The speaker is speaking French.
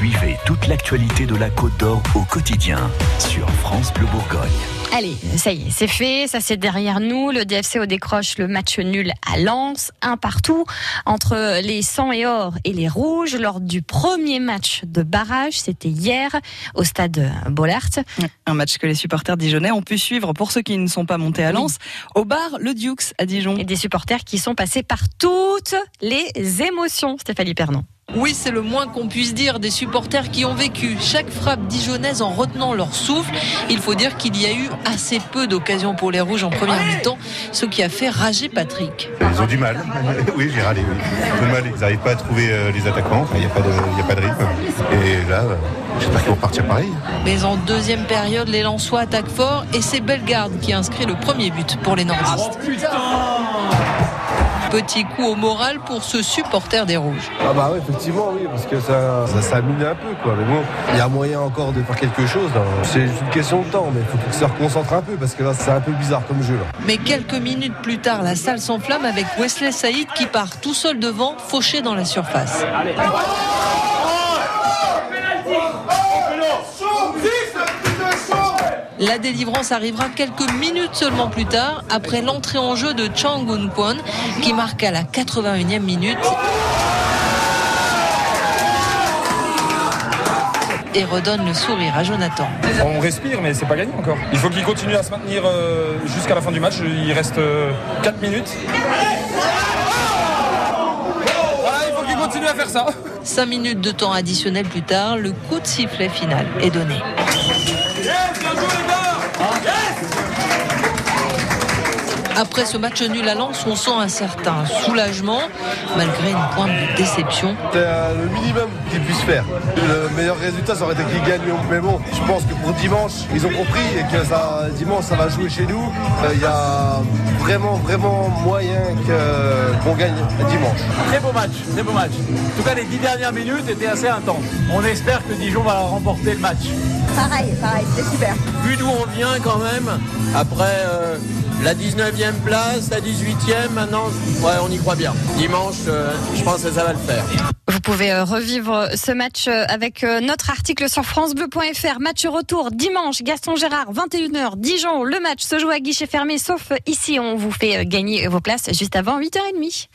Suivez toute l'actualité de la Côte d'Or au quotidien sur France Bleu Bourgogne. Allez, ça y est, c'est fait, ça c'est derrière nous. Le DFCO décroche le match nul à Lens, un partout entre les 100 et or et les rouges lors du premier match de barrage. C'était hier au stade Bollard. Un match que les supporters dijonnais ont pu suivre pour ceux qui ne sont pas montés à Lens au bar Le Dukes à Dijon. Et des supporters qui sont passés par toutes les émotions, Stéphanie Pernon. Oui, c'est le moins qu'on puisse dire des supporters qui ont vécu chaque frappe dijonnaise en retenant leur souffle. Il faut dire qu'il y a eu assez peu d'occasions pour les Rouges en première mi-temps, ce qui a fait rager Patrick. Ils ont du mal. Oui, j'ai râlé. Ils ont du mal. Ils n'arrivent pas à trouver euh, les attaquants. Il n'y a, pas de, a pas de rythme. Et là, euh, j'espère qu'ils vont partir pareil. Mais en deuxième période, les Lensois attaquent fort et c'est Bellegarde qui inscrit le premier but pour les Nordistes. Petit coup au moral pour ce supporter des Rouges. Ah bah oui, effectivement, oui, parce que ça, ça s'amine un peu, quoi. Mais bon, il y a moyen encore de faire quelque chose. hein. C'est juste une question de temps, mais il faut qu'ils se reconcentrent un peu, parce que là, c'est un peu bizarre comme jeu. Là. Mais quelques minutes plus tard, la salle s'enflamme avec Wesley Saïd qui part tout seul devant, fauché dans la surface. La délivrance arrivera quelques minutes seulement plus tard, après l'entrée en jeu de Chang Kwon, qui marque à la 81e minute. Et redonne le sourire à Jonathan. On respire, mais c'est pas gagné encore. Il faut qu'il continue à se maintenir euh, jusqu'à la fin du match. Il reste 4 minutes. Voilà, il faire ça. 5 minutes de temps additionnel plus tard, le coup de sifflet final est donné. Après ce match nul à Lens, on sent un certain soulagement, malgré une pointe de déception. C'est le minimum qu'ils puissent faire. Le meilleur résultat, ça aurait été qu'ils gagnent. Mais bon, je pense que pour dimanche, ils ont compris et que ça, dimanche, ça va jouer chez nous. Euh, Il y a vraiment, vraiment moyen qu'on gagne dimanche. Très beau match, très beau match. En tout cas, les dix dernières minutes étaient assez intenses. On espère que Dijon va remporter le match. Pareil, pareil, c'était super. Vu d'où on vient quand même, après euh, la 19e place, la 18e, maintenant, ouais, on y croit bien. Dimanche, euh, je pense que ça va le faire. Vous pouvez euh, revivre ce match euh, avec euh, notre article sur francebleu.fr. Match retour dimanche, Gaston Gérard, 21h, Dijon. Le match se joue à guichet fermé, sauf ici, on vous fait euh, gagner vos places juste avant 8h30.